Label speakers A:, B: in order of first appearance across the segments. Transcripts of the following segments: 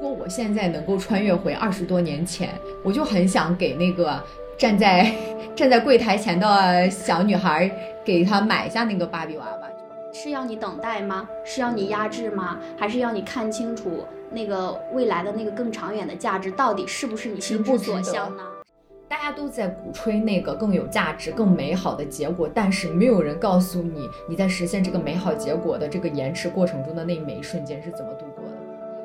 A: 如果我现在能够穿越回二十多年前，我就很想给那个站在站在柜台前的小女孩，给她买下那个芭比娃娃。
B: 是要你等待吗？是要你压制吗？还是要你看清楚那个未来的那个更长远的价值到底是不是你心之所向呢？
A: 大家都在鼓吹那个更有价值、更美好的结果，但是没有人告诉你，你在实现这个美好结果的这个延迟过程中的那每一瞬间是怎么度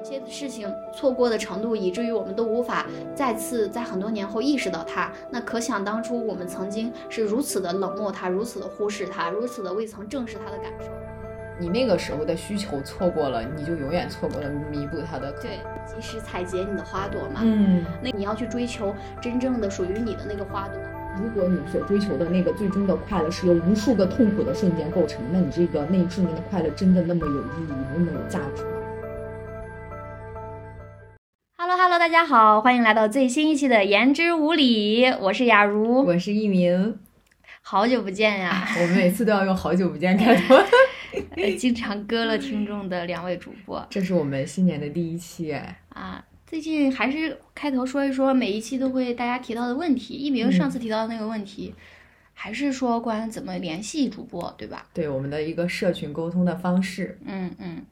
B: 些事情错过的程度，以至于我们都无法再次在很多年后意识到它。那可想当初，我们曾经是如此的冷漠它，如此的忽视它，如此的未曾正视它的感受。
A: 你那个时候的需求错过了，你就永远错过了弥补它的。
B: 对，及时采撷你的花朵嘛。
A: 嗯，
B: 那你要去追求真正的属于你的那个花朵。
A: 如果你所追求的那个最终的快乐是由无数个痛苦的瞬间构成，那你这个那一瞬间的快乐真的那么有意义，那么有价值吗
B: ？Hello Hello，大家好，欢迎来到最新一期的言之无理，我是雅茹，
A: 我是一鸣，
B: 好久不见呀！
A: 我们每次都要用好久不见开头，
B: 经常割了听众的两位主播，
A: 这是我们新年的第一期哎
B: 啊！最近还是开头说一说每一期都会大家提到的问题，一鸣上次提到的那个问题，还是说关于怎么联系主播，对吧？
A: 对，我们的一个社群沟通的方式，
B: 嗯嗯。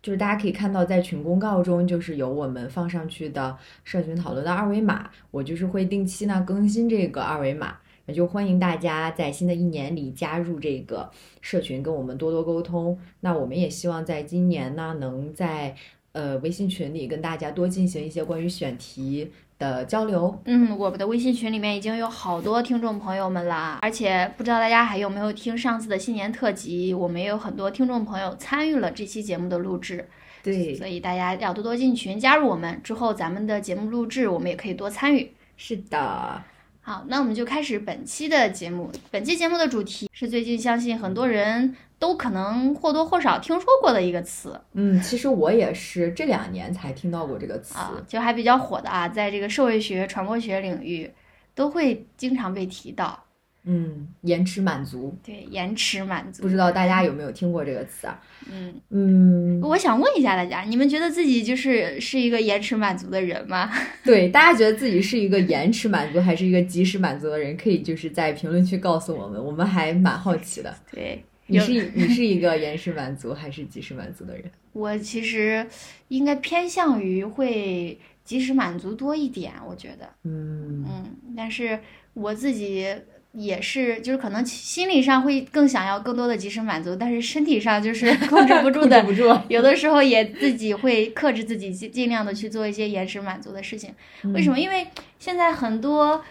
A: 就是大家可以看到，在群公告中，就是有我们放上去的社群讨论的二维码。我就是会定期呢更新这个二维码，也就欢迎大家在新的一年里加入这个社群，跟我们多多沟通。那我们也希望在今年呢，能在呃微信群里跟大家多进行一些关于选题。的交流，
B: 嗯，我们的微信群里面已经有好多听众朋友们啦，而且不知道大家还有没有听上次的新年特辑，我们也有很多听众朋友参与了这期节目的录制，
A: 对，
B: 所以大家要多多进群加入我们，之后咱们的节目录制我们也可以多参与。
A: 是的，
B: 好，那我们就开始本期的节目，本期节目的主题是最近相信很多人。都可能或多或少听说过的一个词，
A: 嗯，其实我也是这两年才听到过这个词，
B: 就还比较火的啊，在这个社会学、传播学领域都会经常被提到。
A: 嗯，延迟满足，
B: 对，延迟满足，
A: 不知道大家有没有听过这个词啊？
B: 嗯
A: 嗯，
B: 我想问一下大家，你们觉得自己就是是一个延迟满足的人吗？
A: 对，大家觉得自己是一个延迟满足还是一个及时满足的人，可以就是在评论区告诉我们，我们还蛮好奇的。
B: 对。
A: 你是你是一个延时满足还是及时满足的人？
B: 我其实应该偏向于会及时满足多一点，我觉得。
A: 嗯
B: 嗯，但是我自己也是，就是可能心理上会更想要更多的及时满足，但是身体上就是 控制不住的，
A: 不住。
B: 有的时候也自己会克制自己，尽尽量的去做一些延时满足的事情。为什么？因为现在很多。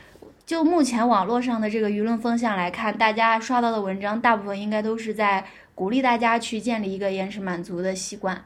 B: 就目前网络上的这个舆论风向来看，大家刷到的文章大部分应该都是在鼓励大家去建立一个延迟满足的习惯，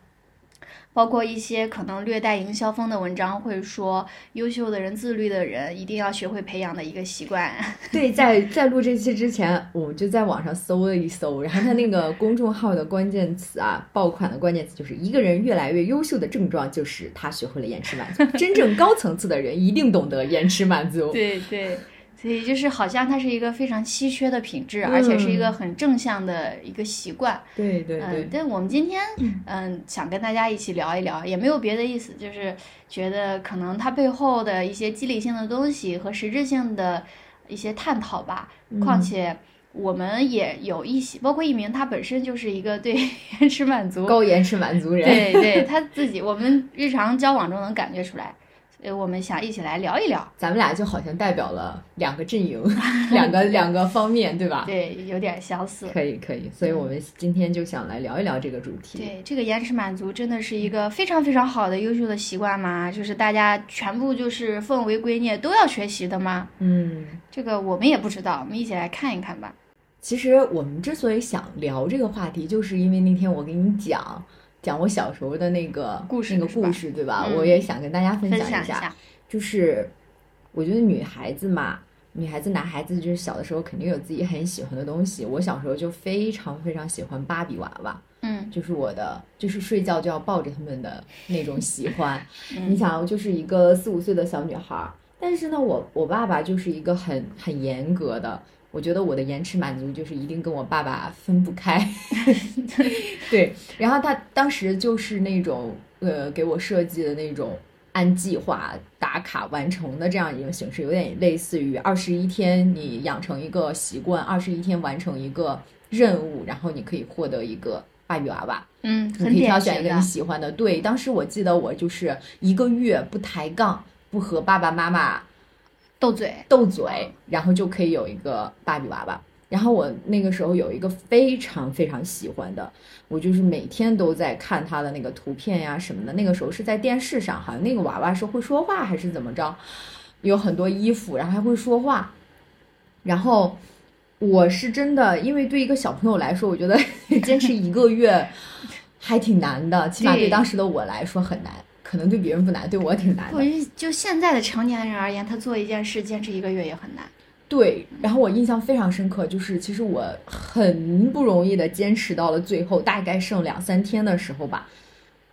B: 包括一些可能略带营销风的文章会说，优秀的人、自律的人一定要学会培养的一个习惯。
A: 对，在在录这期之前，我们就在网上搜了一搜，然后他那个公众号的关键词啊，爆款的关键词就是一个人越来越优秀的症状就是他学会了延迟满足。真正高层次的人一定懂得延迟满足。
B: 对对。所以就是好像它是一个非常稀缺的品质，而且是一个很正向的一个习惯。
A: 对对对。
B: 但我们今天嗯想跟大家一起聊一聊，也没有别的意思，就是觉得可能它背后的一些激励性的东西和实质性的一些探讨吧。况且我们也有一些，包括一鸣，他本身就是一个对 延迟满足
A: 高延迟满足人。
B: 对对，他自己我们日常交往中能感觉出来。呃，我们想一起来聊一聊，
A: 咱们俩就好像代表了两个阵营，两个两个方面，对吧？
B: 对，有点相似。
A: 可以，可以，所以我们今天就想来聊一聊这个主题。
B: 对，这个延迟满足真的是一个非常非常好的、优秀的习惯吗？就是大家全部就是奉为圭臬，都要学习的吗？
A: 嗯，
B: 这个我们也不知道，我们一起来看一看吧。
A: 其实我们之所以想聊这个话题，就是因为那天我给你讲。讲我小时候的那个
B: 故事，
A: 那个故事，对
B: 吧？
A: 我也想跟大家分享
B: 一下。
A: 就是我觉得女孩子嘛，女孩子、男孩子，就是小的时候肯定有自己很喜欢的东西。我小时候就非常非常喜欢芭比娃娃，
B: 嗯，
A: 就是我的，就是睡觉就要抱着他们的那种喜欢。你想，就是一个四五岁的小女孩，但是呢，我我爸爸就是一个很很严格的。我觉得我的延迟满足就是一定跟我爸爸分不开。对，然后他当时就是那种呃给我设计的那种按计划打卡完成的这样一个形式，有点类似于二十一天你养成一个习惯，二十一天完成一个任务，然后你可以获得一个芭比娃娃。
B: 嗯，
A: 你可以挑选一个你。喜欢的。对，当时我记得我就是一个月不抬杠，不和爸爸妈妈
B: 斗嘴，
A: 斗嘴，然后就可以有一个芭比娃娃。然后我那个时候有一个非常非常喜欢的，我就是每天都在看他的那个图片呀什么的。那个时候是在电视上，好像那个娃娃是会说话还是怎么着，有很多衣服，然后还会说话。然后我是真的，因为对一个小朋友来说，我觉得 坚持一个月还挺难的，起码对当时的我来说很难，可能对别人不难，对我挺难的
B: 我。就就现在的成年人而言，他做一件事坚持一个月也很难。
A: 对，然后我印象非常深刻，就是其实我很不容易的坚持到了最后，大概剩两三天的时候吧。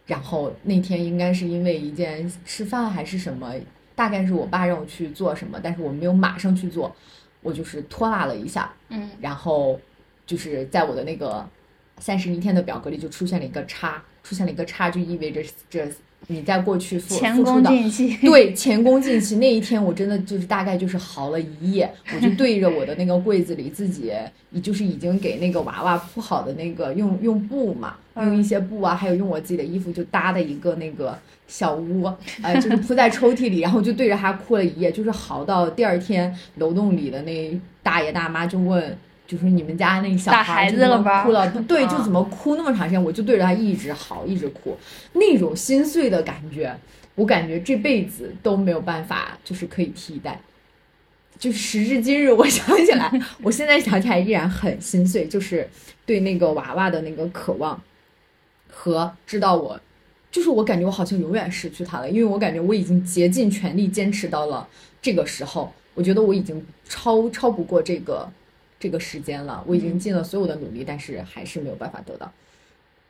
A: 然后那天应该是因为一件吃饭还是什么，大概是我爸让我去做什么，但是我没有马上去做，我就是拖拉了一下，
B: 嗯，
A: 然后就是在我的那个三十一天的表格里就出现了一个叉，出现了一个叉，就意味着这你在过去付
B: 前功
A: 付出的
B: 尽弃。
A: 对，前功尽弃。那一天，我真的就是大概就是嚎了一夜，我就对着我的那个柜子里自己，就是已经给那个娃娃铺好的那个用用布嘛，用一些布啊，还有用我自己的衣服就搭的一个那个小屋，呃，就是铺在抽屉里，然后就对着它哭了一夜，就是嚎到第二天楼栋里的那大爷大妈就问。就是你们家那小
B: 打
A: 孩
B: 子了吧
A: 哭了，不对，就
B: 啊
A: 怎么哭那么长时间？我就对着他一直嚎，一直哭，那种心碎的感觉，我感觉这辈子都没有办法，就是可以替代。就时至今日，我 想起来，我现在想起来依然很心碎，就是对那个娃娃的那个渴望，和知道我，就是我感觉我好像永远失去他了，因为我感觉我已经竭尽全力坚持到了这个时候，我觉得我已经超超不过这个这个时间了，我已经尽了所有的努力，但是还是没有办法得到，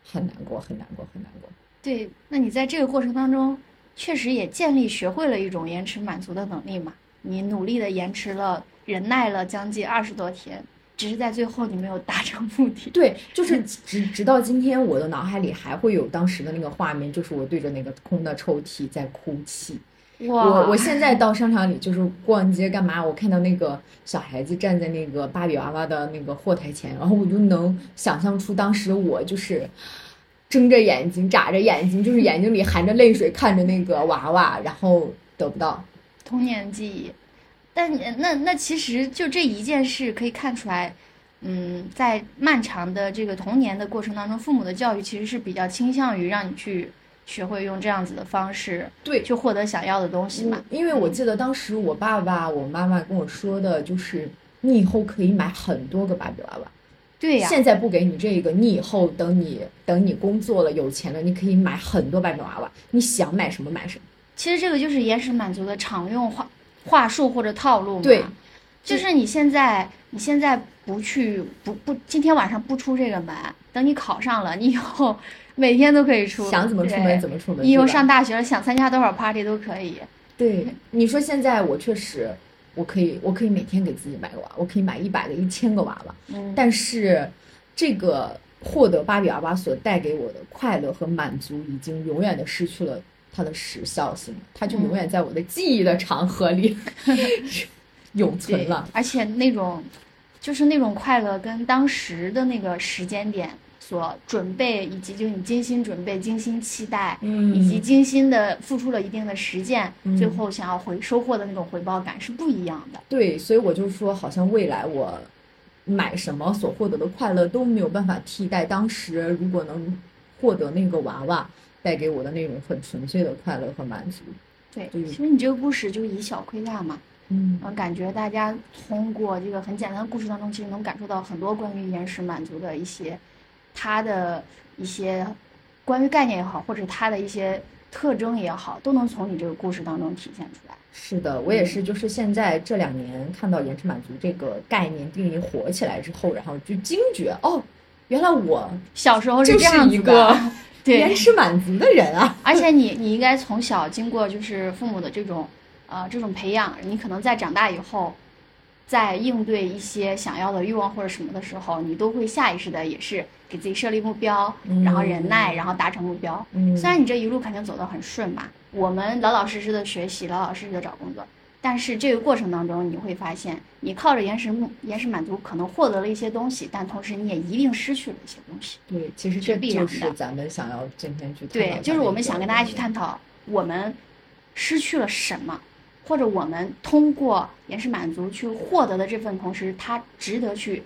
A: 很难过，很难过，很难过。
B: 对，那你在这个过程当中，确实也建立学会了一种延迟满足的能力嘛？你努力的延迟了，忍耐了将近二十多天，只是在最后你没有达成目的。
A: 对，就是直直到今天，我的脑海里还会有当时的那个画面，就是我对着那个空的抽屉在哭泣。
B: 哇，
A: 我我现在到商场里就是逛街干嘛，我看到那个小孩子站在那个芭比娃娃的那个货台前，然后我就能想象出当时我就是睁着眼睛、眨着眼睛，就是眼睛里含着泪水看着那个娃娃，然后得不到。
B: 童年记忆。但那那其实就这一件事可以看出来，嗯，在漫长的这个童年的过程当中，父母的教育其实是比较倾向于让你去学会用这样子的方式
A: 对，
B: 去获得想要的东西嘛。
A: 因为我记得当时我爸爸、我妈妈跟我说的就是，你以后可以买很多个芭比娃娃。
B: 对呀、
A: 现在不给你这个，你以后等你等你工作了有钱了，你可以买很多芭比娃娃，你想买什么买什么。
B: 其实这个就是延时满足的常用话话术或者套路嘛。
A: 对，
B: 就是你现在你现在不去不不，今天晚上不出这个门，等你考上了，你以后每天都可以出，
A: 想怎么出门怎么出门。
B: 你以后上大学了，想参加多少 party 都可以。
A: 对，你说现在我确实，我可以我可以每天给自己买个娃，我可以买一百个、一千个娃娃，
B: 嗯，
A: 但是这个获得芭比娃娃所带给我的快乐和满足，已经永远的失去了它的时效性，它就永远在我的记忆的长河里 永存了。，
B: 而且那种就是那种快乐跟当时的那个时间点所准备，以及就是你精心准备、精心期待。
A: 嗯
B: 以及精心的付出了一定的实践，
A: 嗯
B: 最后想要回收获的那种回报感是不一样的。
A: 对，所以我就说，好像未来我买什么所获得的快乐都没有办法替代当时如果能获得那个娃娃带给我的那种很纯粹的快乐和满足。
B: 对，其实你这个故事就以小窥大嘛，
A: 嗯
B: 嗯，感觉大家通过这个很简单的故事当中，其实能感受到很多关于延时满足的一些它的一些关于概念也好，或者它的一些特征也好，都能从你这个故事当中体现出来。
A: 是的，我也是，就是现在这两年看到延迟满足这个概念定义火起来之后，然后就惊觉哦，原来我
B: 小时候
A: 就是
B: 这样
A: 一个，
B: 对
A: 延，迟满足的人啊。
B: 而且你 你应该从小经过就是父母的这种呃这种培养，你可能在长大以后，在应对一些想要的欲望或者什么的时候，你都会下意识的也是给自己设立目标，然后忍耐，然后达成目标。
A: 嗯，
B: 虽然你这一路肯定走得很顺嘛，我们老老实实的学习，老老实实的找工作。但是这个过程当中，你会发现，你靠着延时目延时满足，可能获得了一些东西，但同时你也一定失去了一些东西。
A: 对，其实这就是咱们想要今天去
B: 对，就是我们想跟大家去探讨，我们失去了什么，或者我们通过延时满足去获得的这份同时，它值得去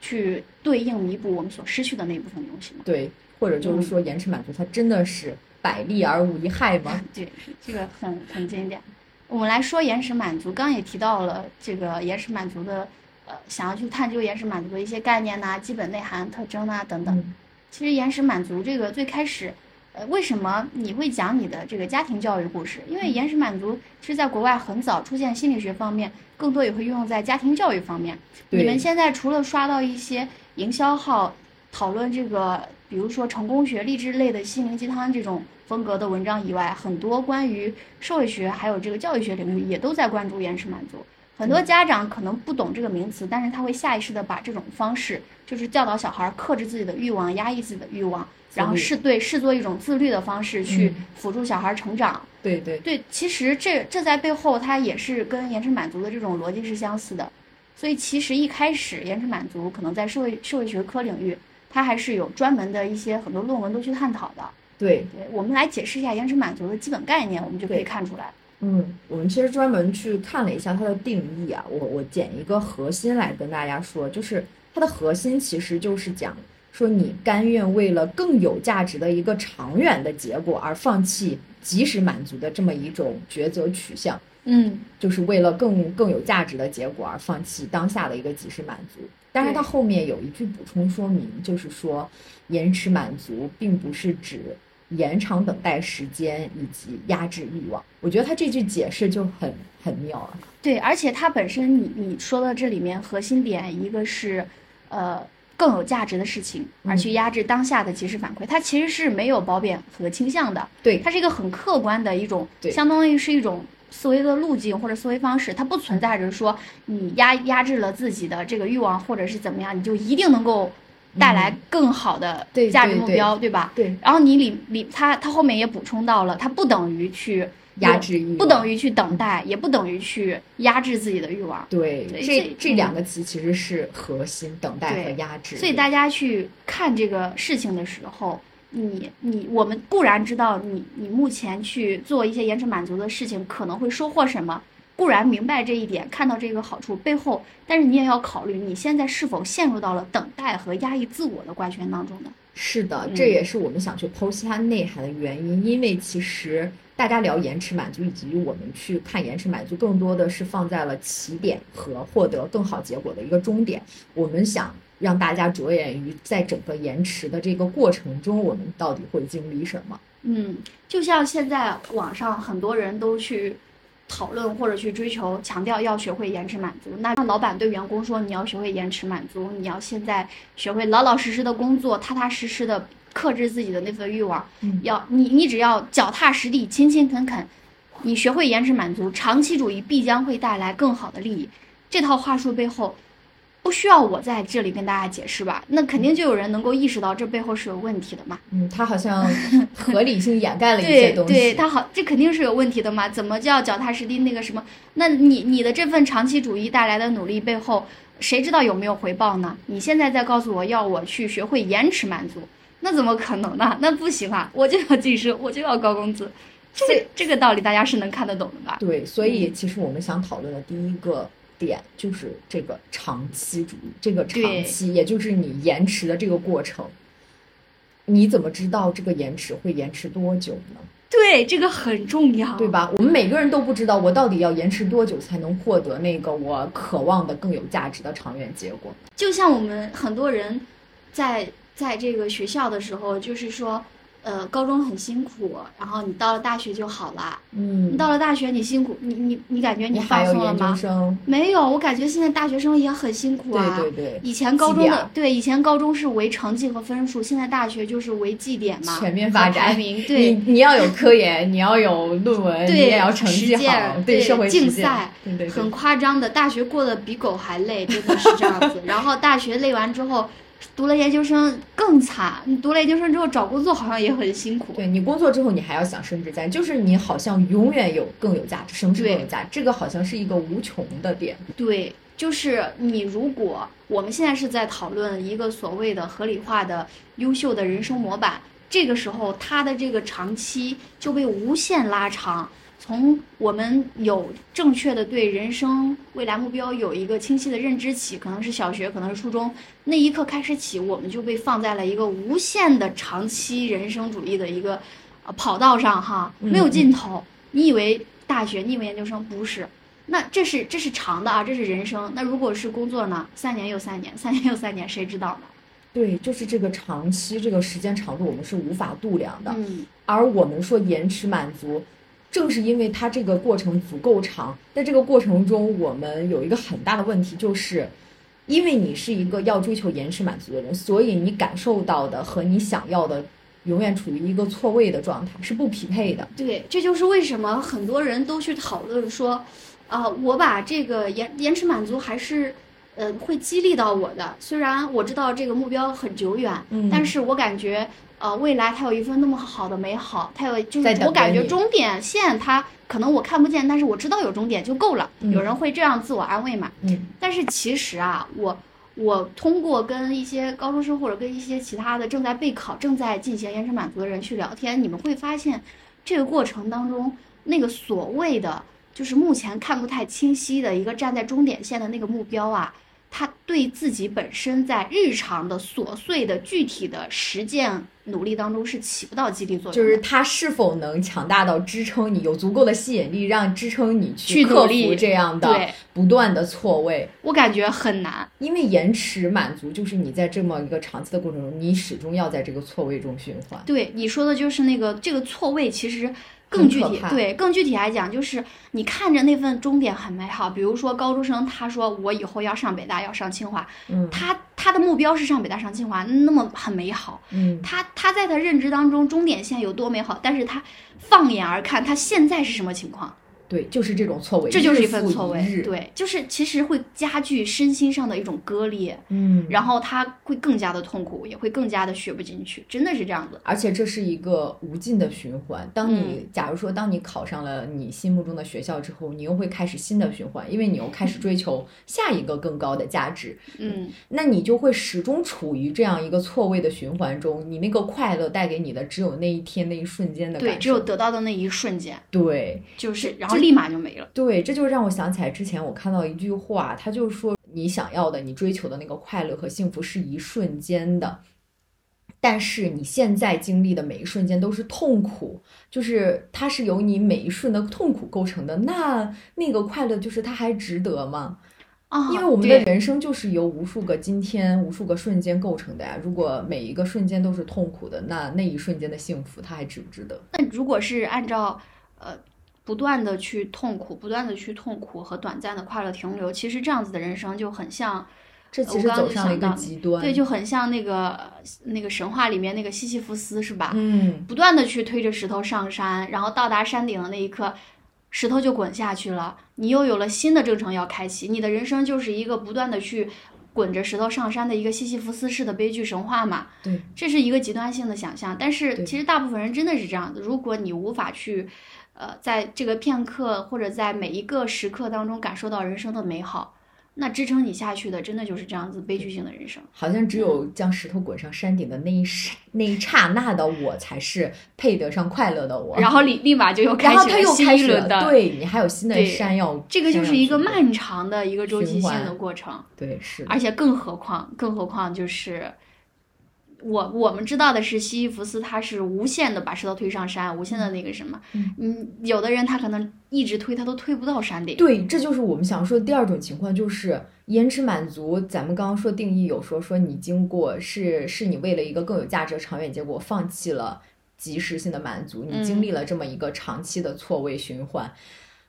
B: 去对应弥补我们所失去的那部分东西吗？
A: 对，或者就是说延迟满足，它真的是百利而无一害吗？
B: 对，这个很很经典。我们来说延时满足，刚刚也提到了这个延时满足的，呃，想要去探究延时满足的一些概念呐、基本内涵、特征呐等等。其实延时满足这个最开始，呃，为什么你会讲你的这个家庭教育故事？因为延时满足是在国外很早出现，心理学方面更多也会运用在家庭教育方面。你们现在除了刷到一些营销号讨论这个，比如说成功学、励志类的心灵鸡汤这种。风格的文章以外，很多关于社会学还有这个教育学领域也都在关注延迟满足。很多家长可能不懂这个名词，但是他会下意识的把这种方式，就是教导小孩克制自己的欲望、压抑自己的欲望，然后是对视作一种自律的方式去辅助小孩成长。
A: 对对
B: 对，其实这这在背后它也是跟延迟满足的这种逻辑是相似的。所以其实一开始延迟满足可能在社会社会学科领域，它还是有专门的一些很多论文都去探讨的。
A: 对
B: 对，我们来解释一下延迟满足的基本概念，我们就可以看出来。
A: 嗯，我们其实专门去看了一下它的定义啊，我我捡一个核心来跟大家说，就是它的核心其实就是讲说你甘愿为了更有价值的一个长远的结果而放弃及时满足的这么一种抉择取向。
B: 嗯，
A: 就是为了更更有价值的结果而放弃当下的一个及时满足。但是它后面有一句补充说明，就是说延迟满足并不是指。延长等待时间以及压制欲望，我觉得他这句解释就很很妙啊。
B: 对，而且它本身，你你说的这里面核心点，一个是，呃，更有价值的事情，而去压制当下的及时反馈，它其实是没有褒贬和倾向的。
A: 对，
B: 它是一个很客观的一种，相当于是一种思维的路径或者思维方式，它不存在着说你压压制了自己的这个欲望或者是怎么样，你就一定能够。带来更好的价值目标，
A: 对
B: 吧？
A: 对。
B: 然后你里里他他后面也补充到了，他不等于去
A: 压制欲，
B: 不等于去等待，也不等于去压制自己的欲望。
A: 对，这这两个词其实是核心，等待和压制。
B: 所以大家去看这个事情的时候，你你我们固然知道你你目前去做一些延迟满足的事情可能会收获什么。固然明白这一点，看到这个好处背后，但是你也要考虑你现在是否陷入到了等待和压抑自我的怪圈当中呢？
A: 是的，这也是我们想去剖析它内涵的原因。因为其实大家聊延迟满足，以及我们去看延迟满足，更多的是放在了起点和获得更好结果的一个终点。我们想让大家着眼于在整个延迟的这个过程中，我们到底会经历什么？
B: 嗯，就像现在网上很多人都去。讨论或者去追求，强调要学会延迟满足。那让老板对员工说：“你要学会延迟满足，你要现在学会老老实实的工作，踏踏实实的克制自己的那份欲望。要你，你只要脚踏实地、勤勤恳恳，你学会延迟满足，长期主义必将会带来更好的利益。”这套话术背后。不需要我在这里跟大家解释吧？那肯定就有人能够意识到这背后是有问题的嘛。
A: 嗯，他好像 合理性掩盖了一些东
B: 西。对，对他好，这肯定是有问题的嘛？怎么叫脚踏实地？那个什么？那你你的这份长期主义带来的努力背后，谁知道有没有回报呢？你现在在告诉我要我去学会延迟满足，那怎么可能呢？那不行啊！我就要晋升，我就要高工资，这这个道理大家是能看得懂的吧？
A: 对，所以其实我们想讨论的第一个。点就是这个长期主义，这个长期，也就是你延迟的这个过程，你怎么知道这个延迟会延迟多久呢？
B: 对，这个很重要，
A: 对吧？我们每个人都不知道，我到底要延迟多久才能获得那个我渴望的更有价值的长远结果？
B: 就像我们很多人在在这个学校的时候，就是说。呃，高中很辛苦，然后你到了大学就好了。
A: 嗯，
B: 你到了大学，你辛苦，你你你感觉
A: 你
B: 放松了吗？没有，我感觉现在大学生也很辛苦啊。
A: 对对对，
B: 以前高中的对，以前高中是为成绩和分数，现在大学就是为绩点嘛，
A: 全面发
B: 和排
A: 展
B: 名。
A: 你
B: 对，
A: 你要有科研，你要有论文，
B: 对
A: 你也要成绩好，
B: 对
A: 社会
B: 竞赛，
A: 对
B: 很夸张的。大学过得比狗还累，真的是这样子。然后大学累完之后，读了研究生更惨。你读了研究生之后找工作好像也很辛苦。
A: 对你工作之后，你还要想升职加薪，就是你好像永远有更有价值。什么是更有价值？这个好像是一个无穷的点。
B: 对，就是你如果我们现在是在讨论一个所谓的合理化的优秀的人生模板，这个时候它的这个长期就被无限拉长。从我们有正确的对人生未来目标有一个清晰的认知起，可能是小学，可能是初中那一刻开始起，我们就被放在了一个无限的长期人生主义的一个呃跑道上哈，没有尽头。你以为大学，你以为研究生不是？那这是这是长的啊，这是人生。那如果是工作呢？三年又三年，三年又三年，谁知道呢？
A: 对，就是这个长期这个时间长度，我们是无法度量的。
B: 嗯，
A: 而我们说延迟满足，正是因为它这个过程足够长，在这个过程中，我们有一个很大的问题，就是因为你是一个要追求延迟满足的人，所以你感受到的和你想要的永远处于一个错位的状态，是不匹配的。
B: 对，这就是为什么很多人都去讨论说，啊、我把这个延延迟满足还是。呃，会激励到我的。虽然我知道这个目标很久远，
A: 嗯
B: 但是我感觉，呃，未来它有一份那么好的美好，它有就是我感觉终点线它可能我看不见，但是我知道有终点就够了。
A: 嗯
B: 有人会这样自我安慰嘛？
A: 嗯
B: 但是其实啊，我我通过跟一些高中生或者跟一些其他的正在备考、正在进行延迟满足的人去聊天，你们会发现，这个过程当中，那个所谓的就是目前看不太清晰的一个站在终点线的那个目标啊，他对自己本身在日常的琐碎的具体的实践努力当中是起不到激励作用。
A: 就是他是否能强大到支撑你，有足够的吸引力，让支撑你
B: 去
A: 克服这样的不断的错位。
B: 我感觉很难。
A: 因为延迟满足，就是你在这么一个长期的过程中，你始终要在这个错位中循环。
B: 对你说的就是那个这个错位，其实更具体对，更具体来讲，就是你看着那份终点很美好，比如说高中生，他说我以后要上北大，要上清华，
A: 嗯
B: 他他的目标是上北大上清华，那么很美好。
A: 嗯，
B: 他他在他认知当中终点线有多美好，但是他放眼而看，他现在是什么情况？
A: 对，就是这种错位，
B: 这就是一份错位。对，就是其实会加剧身心上的一种割裂，
A: 嗯，
B: 然后他会更加的痛苦，也会更加的学不进去，真的是这样子。
A: 而且这是一个无尽的循环。当你、
B: 嗯
A: 假如说，当你考上了你心目中的学校之后，你又会开始新的循环，因为你又开始追求 下一个更高的价值，
B: 嗯，
A: 那你就会始终处于这样一个错位的循环中。你那个快乐带给你的只有那一天那一瞬间的感
B: 对，只有得到的那一瞬间，
A: 对。
B: 就是然后立马就没了。
A: 对，这就让我想起来之前我看到一句话，他就说你想要的、你追求的那个快乐和幸福是一瞬间的，但是你现在经历的每一瞬间都是痛苦，就是它是由你每一瞬的痛苦构成的。那那个快乐就是它还值得吗？
B: 啊，
A: 因为我们的人生就是由无数个今天、无数个瞬间构成的呀。如果每一个瞬间都是痛苦的，那那一瞬间的幸福它还值不值得？
B: 那如果是按照呃不断的去痛苦，不断的去痛苦和短暂的快乐停留，其实这样子的人生就很像，
A: 这其实走上了一个极端。
B: 对，就很像那个呃那个神话里面那个西西弗斯是吧？
A: 嗯，
B: 不断的去推着石头上山，然后到达山顶的那一刻，石头就滚下去了，你又有了新的征程要开启，你的人生就是一个不断的去滚着石头上山的一个西西弗斯式的悲剧神话嘛。
A: 对，
B: 这是一个极端性的想象，但是其实大部分人真的是这样的。如果你无法去，呃，在这个片刻或者在每一个时刻当中感受到人生的美好，那支撑你下去的，真的就是这样子悲剧性的人生。
A: 好像只有将石头滚上山顶的那一刹那一刹那的我，才是配得上快乐的我。
B: 然后立立马就又开
A: 始了，
B: 一轮的，
A: 对你还有新的
B: 对
A: 山要，
B: 这个就是一个漫长的一个周期性的过程，
A: 对，是，
B: 而且更何况，更何况就是。我我们知道的是，西西弗斯他是无限的把石头推上山，无限的那个什么，嗯，有的人他可能一直推，他都推不到山顶。
A: 对，这就是我们想说的第二种情况，就是延迟满足。咱们刚刚说定义有说说你经过是是你为了一个更有价值的长远结果放弃了及时性的满足，你
B: 嗯
A: 经历了这么一个长期的错位循环。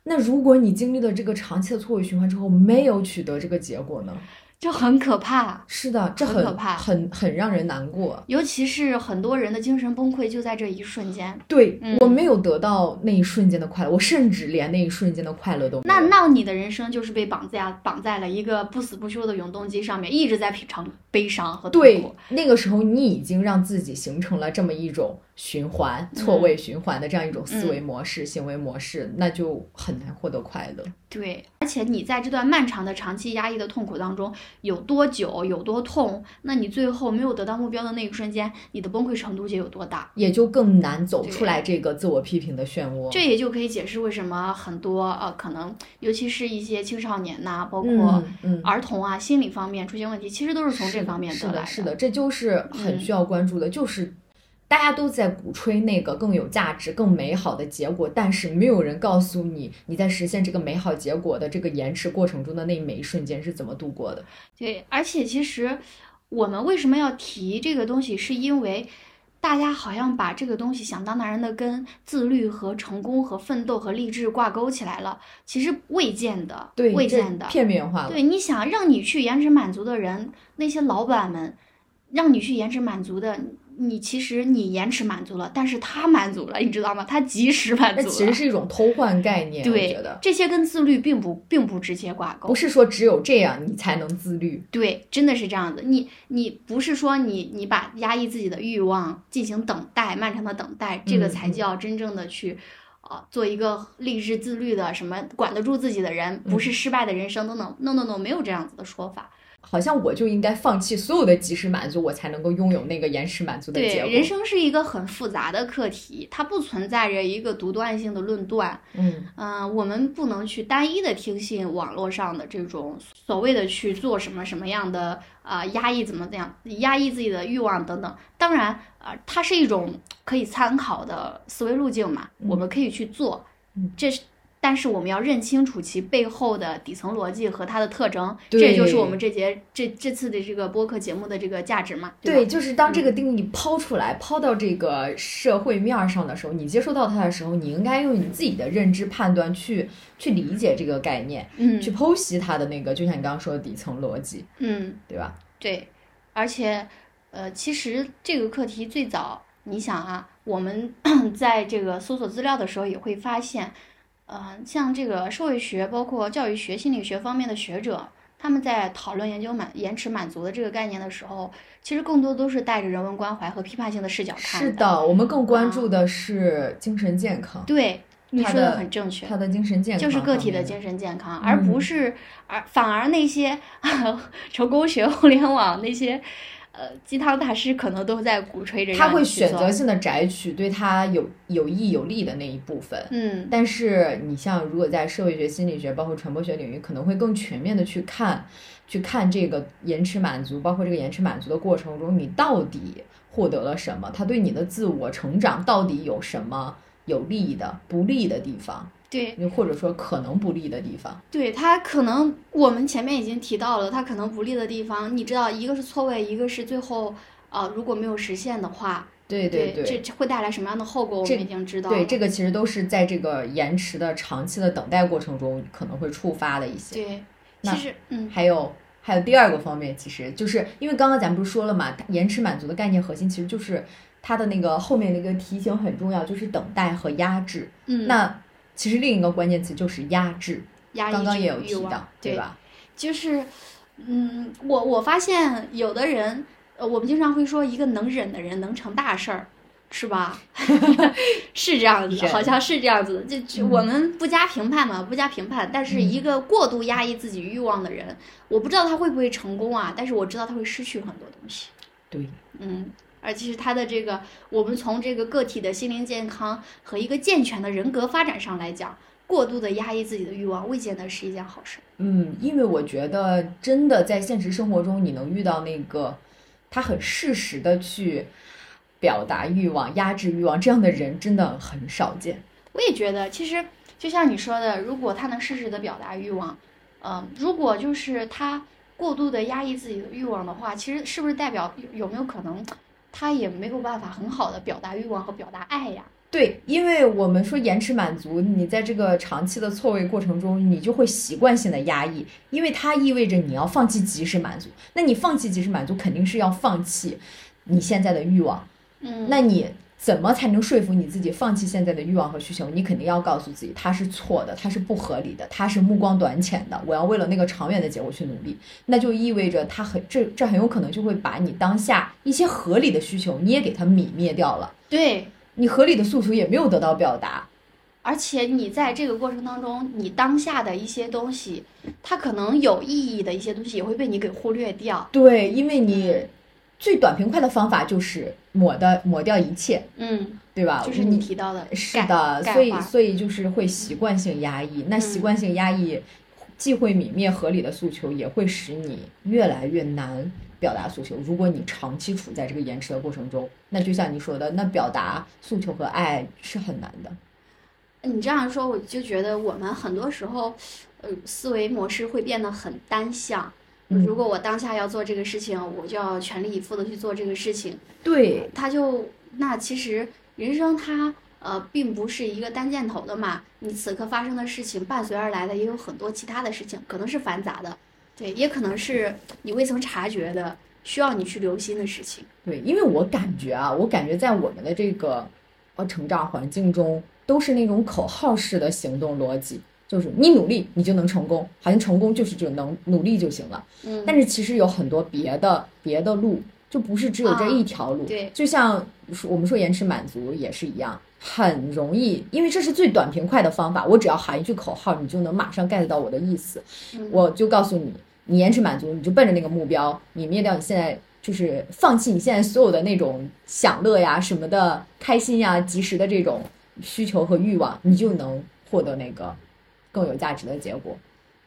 A: 那如果你经历了这个长期的错位循环之后，没有取得这个结果呢？
B: 就很可怕。
A: 是的，这很
B: 很可怕
A: 很很让人难过。
B: 尤其是很多人的精神崩溃就在这一瞬间。
A: 对、
B: 嗯
A: 我没有得到那一瞬间的快乐，我甚至连那一瞬间的快乐都没有。
B: 那那你的人生就是被绑架绑在了一个不死不休的永动机上面，一直在品尝悲伤和痛
A: 对
B: 苦。，
A: 那个时候你已经让自己形成了这么一种循环、错位循环的这样一种思维模式、行为模式，那就很难获得快乐。
B: 对，而且你在这段漫长的长期压抑的痛苦当中有多久，有多痛，那你最后没有得到目标的那一瞬间，你的崩溃程度就有多大。
A: 也就更难走出来这个自我批评的漩涡。
B: 这也就可以解释为什么很多呃，可能尤其是一些青少年呐、包括儿童啊，心理方面出现问题，其实都是从这方面
A: 是的，是的，这就是很
B: 嗯
A: 需要关注的，就是大家都在鼓吹那个更有价值、更美好的结果，但是没有人告诉你你在实现这个美好结果的这个延迟过程中的那每一瞬间是怎么度过的。
B: 对，而且其实我们为什么要提这个东西，是因为大家好像把这个东西想当然的跟自律和成功和奋斗和励志挂钩起来了，其实未见的，
A: 对，
B: 未见的。
A: 片面化了。
B: 对，你想让你去延迟满足的人，那些老板们，让你去延迟满足的，你其实你延迟满足了，但是他满足了，你知道吗？他及时满足了。
A: 那其实是一种偷换概念，我
B: 对
A: 觉得
B: 这些跟自律并不并不直接挂钩
A: 不。是说只有这样你才能自律。
B: 对，真的是这样子。你你不是说你你把压抑自己的欲望进行等待，漫长的等待，这个才叫真正的去，呃，做一个励志自律的什么管得住自己的人，不
A: 嗯
B: 是失败的人生等等。No No No，没有这样子的说法。
A: 好像我就应该放弃所有的及时满足，我才能够拥有那个延迟满足的结
B: 对，
A: 果。
B: 人生是一个很复杂的课题，它不存在着一个独断性的论断。
A: 嗯，
B: 嗯、我们不能去单一的听信网络上的这种所谓的去做什么什么样的啊、压抑怎么怎样压抑自己的欲望等等。当然啊、呃它是一种可以参考的思维路径嘛，
A: 嗯
B: 我们可以去做。
A: 嗯
B: 这是。但是我们要认清楚其背后的底层逻辑和它的特征，这也就是我们这节这这次的这个播客节目的这个价值嘛。对
A: 对，就是当这个定义抛出来、抛到这个社会面儿上的时候，你接收到它的时候，你应该用你自己的认知判断去去理解这个概念，
B: 嗯
A: 去剖析它的那个，就像你刚刚说的底层逻辑，
B: 嗯。
A: 对吧？
B: 对，而且，呃，其实这个课题最早，你想啊，我们 在这个搜索资料的时候也会发现，呃，像这个社会学、包括教育学、心理学方面的学者，他们在讨论研究满延迟满足的这个概念的时候，其实更多都是带着人文关怀和批判性的视角看
A: 是的，我们更关
B: 啊
A: 注的是精神健康，
B: 对，你说的
A: 的
B: 很正确。
A: 他的精神健康
B: 就是个体的精神健康，而不
A: 嗯
B: 是而反而那些 成功学、互联网那些呃鸡汤大师可能都在鼓吹着
A: 他会选择性的摘取对他有有益有利的那一部分。
B: 嗯
A: 但是你像如果在社会学、心理学，包括传播学领域，可能会更全面的去看，去看这个延迟满足，包括这个延迟满足的过程中，你到底获得了什么？它对你的自我成长到底有什么有利的、不利的地方？
B: 对
A: 又或者说可能不利的地方？
B: 对，它可能我们前面已经提到了，它可能不利的地方，你知道，一个是错位，一个是最后呃如果没有实现的话，
A: 对
B: 对
A: 对。
B: 这这会带来什么样的后果，我们已经知道。
A: 对，这个其实都是在这个延迟的长期的等待过程中可能会触发的一些。
B: 对，
A: 那
B: 其实嗯
A: 还有还有第二个方面，其实就是因为刚刚咱们不是说了嘛，延迟满足的概念核心其实就是它的那个后面那个题型很重要，就是等待和压制。
B: 嗯，
A: 那其实另一个关键词就是压制，
B: 压抑这
A: 刚刚也
B: 个欲望
A: 有提到，
B: 对
A: 吧？
B: 就是，嗯，我我发现有的人，呃，我们经常会说一个能忍的人能成大事儿，是吧？是这样子，
A: 忍
B: 好像是这样子的。就就
A: 嗯
B: 我们不加评判嘛，不加评判。但是一个过度压抑自己欲望的人，我不知道他会不会成功啊，但是我知道他会失去很多东西。
A: 对，
B: 嗯，而其实他的这个，我们从这个个体的心灵健康和一个健全的人格发展上来讲，过度的压抑自己的欲望，未见得是一件好事。
A: 嗯，因为我觉得真的在现实生活中，你能遇到那个他很适时的去表达欲望、压制欲望这样的人，真的很少见。
B: 我也觉得，其实就像你说的，如果他能适时的表达欲望，嗯、如果就是他过度的压抑自己的欲望的话，其实是不是代表有有没有可能他也没有办法很好的表达欲望和表达爱呀。
A: 对，因为我们说延迟满足，你在这个长期的错位过程中，你就会习惯性的压抑，因为它意味着你要放弃及时满足。那你放弃及时满足，肯定是要放弃你现在的欲望。
B: 嗯，
A: 那你怎么才能说服你自己放弃现在的欲望和需求？你肯定要告诉自己，它是错的，它是不合理的，它是目光短浅的。我要为了那个长远的结果去努力，那就意味着它很这这很有可能就会把你当下一些合理的需求你也给它泯灭掉了。
B: 对。
A: 你合理的诉求也没有得到表达，
B: 而且你在这个过程当中，你当下的一些东西，它可能有意义的一些东西也会被你给忽略掉。
A: 对，因为你最短平快的方法就是抹的抹掉一切，
B: 嗯，
A: 对吧？
B: 就是你提到的，
A: 是的，所以所以就是会习惯性压抑，那习惯性压抑既会泯灭合理的诉求，也会使你越来越难。表达诉求，如果你长期处在这个延迟的过程中，那就像你说的，那表达诉求和爱是很难的。
B: 你这样说，我就觉得我们很多时候，呃，思维模式会变得很单向。如果我当下要做这个事情，我就要全力以赴的去做这个事情。
A: 对，
B: 他就那其实人生它呃并不是一个单箭头的嘛，你此刻发生的事情伴随而来的也有很多其他的事情，可能是繁杂的。对，也可能是你未曾察觉的，需要你去留心的事情。
A: 对，因为我感觉啊，我感觉在我们的这个呃成长环境中，都是那种口号式的行动逻辑，就是你努力你就能成功，好像成功就是就能努力就行了。
B: 嗯。
A: 但是其实有很多别的别的路，就不是只有这一条路。
B: 对。
A: 就像我们说延迟满足也是一样，很容易，因为这是最短平快的方法，我只要喊一句口号，你就能马上 get 到我的意思。我就告诉你。你延迟满足，你就奔着那个目标，你灭掉你现在就是放弃你现在所有的那种享乐呀、什么的开心呀、及时的这种需求和欲望，你就能获得那个更有价值的结果。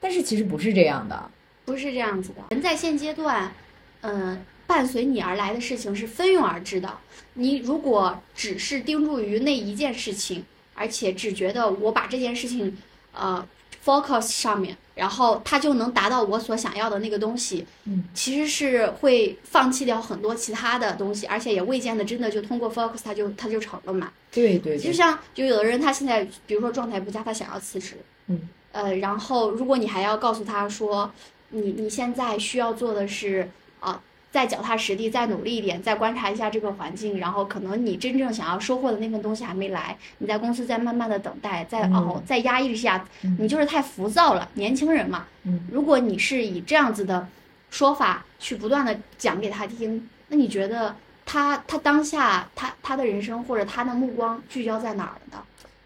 A: 但是其实不是这样的，
B: 不是这样子的。人在现阶段，嗯，伴随你而来的事情是蜂拥而至的。你如果只是盯住于那一件事情，而且只觉得我把这件事情，呃。focus 上面，然后它就能达到我所想要的那个东西。
A: 嗯，
B: 其实是会放弃掉很多其他的东西，而且也未见得真的就通过 focus 它就它就成了嘛。
A: 对对。
B: 就像就有的人他现在比如说状态不佳，他想要辞职。
A: 嗯。
B: 呃，然后如果你还要告诉他说，你你现在需要做的是啊。再脚踏实地，再努力一点，再观察一下这个环境，然后可能你真正想要收获的那份东西还没来，你在公司再慢慢的等待，再熬，再压抑一下，你就是太浮躁了。年轻人嘛，嗯如果你是以这样子的说法去不断的讲给他听，那你觉得他他当下他他的人生或者他的目光聚焦在哪儿了呢？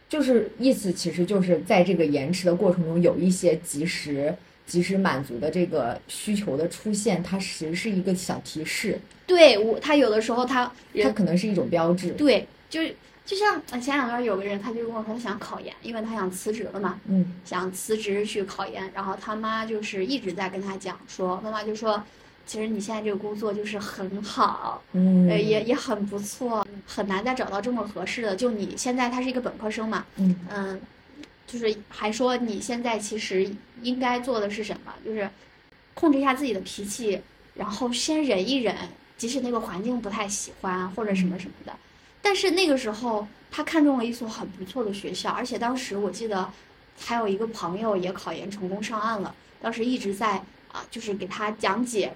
A: 就是意思其实就是在这个延迟的过程中有一些及时。及时满足的这个需求的出现，它其实是一个小提示。
B: 对我，他有的时候他
A: 他可能是一种标志。
B: 对，就就像前两天有个人，他就跟我说他想考研，因为他想辞职了嘛。
A: 嗯。
B: 想辞职去考研，然后他妈就是一直在跟他讲说，妈妈就说，其实你现在这个工作就是很好，
A: 嗯，
B: 也也很不错，很难再找到这么合适的。就你现在他是一个本科生嘛，嗯嗯。就是还说你现在其实应该做的是什么？就是控制一下自己的脾气，然后先忍一忍，即使那个环境不太喜欢或者什么什么的。但是那个时候他看中了一所很不错的学校，而且当时我记得还有一个朋友也考研成功上岸了，当时一直在啊，就是给他讲解，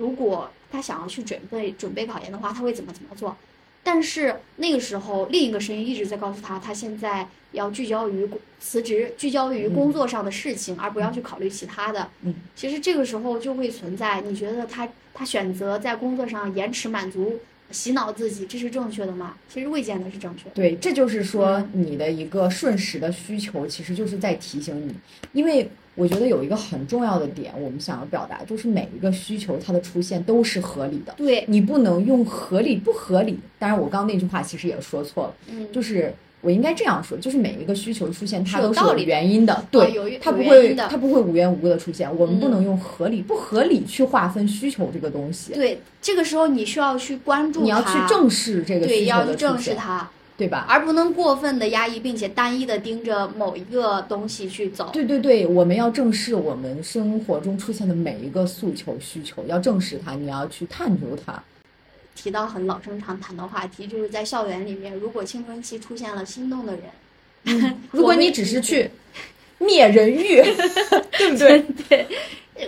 B: 如果他想要去准备准备考研的话，他会怎么怎么做。但是那个时候，另一个声音一直在告诉他，他现在要聚焦于辞职，聚焦于工作上的事情，而不要去考虑其他的。
A: 嗯，
B: 其实这个时候就会存在，你觉得他他选择在工作上延迟满足，洗脑自己，这是正确的吗？其实未见得是正确的。
A: 对，这就是说你的一个瞬时的需求，其实就是在提醒你，因为。我觉得有一个很重要的点，我们想要表达，就是每一个需求它的出现都是合理的。
B: 对，
A: 你不能用合理不合理。当然，我刚刚那句话其实也说错了。
B: 嗯，
A: 就是我应该这样说，就是每一个需求出现，它都
B: 是
A: 有原因的。对，它不会，它不会无缘无故的出现。我们不能用合理不合理去划分需求这个东西。
B: 对，这个时候你需要去关注，
A: 你要去正视这个需求
B: 的出现。
A: 对吧？
B: 而不能过分的压抑，并且单一的盯着某一个东西去走。
A: 对对对，我们要正视我们生活中出现的每一个诉求需求，要正视它，你要去探究它。
B: 提到很老生常谈的话题，就是在校园里面，如果青春期出现了心动的人，
A: 如果你只是去灭人欲，对不对？
B: 对。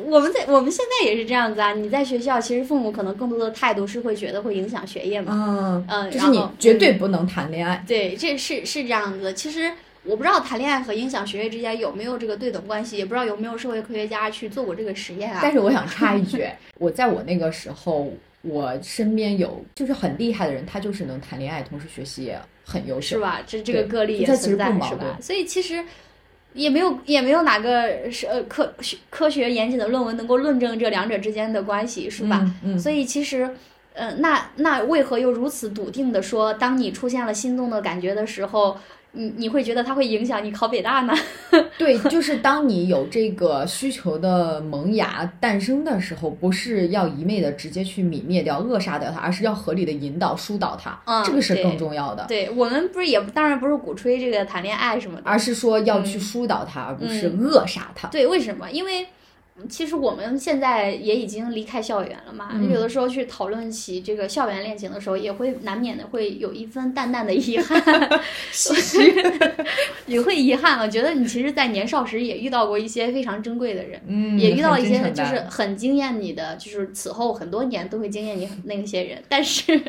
B: 我们在我们现在也是这样子啊！你在学校，其实父母可能更多的态度是会觉得会影响学业嘛。嗯嗯，
A: 就是你绝对不能谈恋爱。
B: 对，这是是这样子。其实我不知道谈恋爱和影响学业之间有没有这个对等关系，也不知道有没有社会科学家去做过这个实验啊。
A: 但是我想插一句，我在我那个时候，我身边有就是很厉害的人，他就是能谈恋爱，同时学习也很优秀，
B: 是吧？这这个个例也存在，是吧？所以其实。也没有也没有哪个是呃科学科学严谨的论文能够论证这两者之间的关系，是吧？
A: 嗯。
B: 所以其实，呃，那那为何又如此笃定的说，当你出现了心动的感觉的时候？你你会觉得它会影响你考北大呢？
A: 对，就是当你有这个需求的萌芽诞生的时候，不是要一昧的直接去泯灭掉、扼杀掉它，而是要合理的引导、疏导它。
B: 嗯，
A: 这个是更重要的。
B: 对我们不是也当然不是鼓吹这个谈恋爱什么的，
A: 而是说要去疏导它，而不是扼杀它。
B: 对，为什么？因为。其实我们现在也已经离开校园了嘛，有的时候去讨论起这个校园恋情的时候，也会难免的会有一分淡淡的遗憾，也会遗憾。我觉得你其实，在年少时也遇到过一些非常珍贵的人，
A: 嗯，
B: 也遇到一些就是很惊艳你的，就是此后很多年都会惊艳你那些人，但是。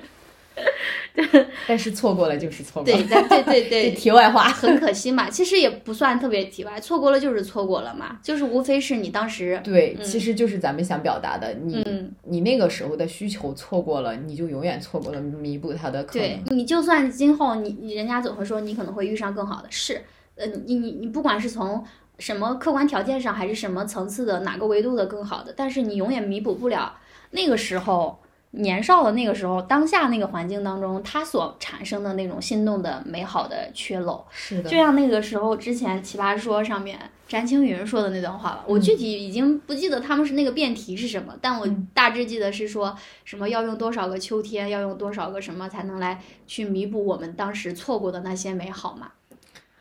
A: 但是错过了就是错
B: 过了，对对对 对，
A: 题外话，
B: 很可惜嘛。其实也不算特别题外，错过了就是错过了嘛，就是无非是你当时
A: 对，其实就是咱们想表达的，你你那个时候的需求错过了，你就永远错过了弥补它的可能。
B: 对你就算今后你你人家总会说你可能会遇上更好的，是，呃，你你你不管是从什么客观条件上，还是什么层次的哪个维度的更好的，但是你永远弥补不了那个时候。年少的那个时候，当下那个环境当中，他所产生的那种心动的美好的缺漏，
A: 是的，
B: 就像那个时候之前奇葩说上面詹青云说的那段话吧，我具体已经不记得他们是那个辩题是什么，但我大致记得是说什么要用多少个秋天，要用多少个什么才能来去弥补我们当时错过的那些美好嘛。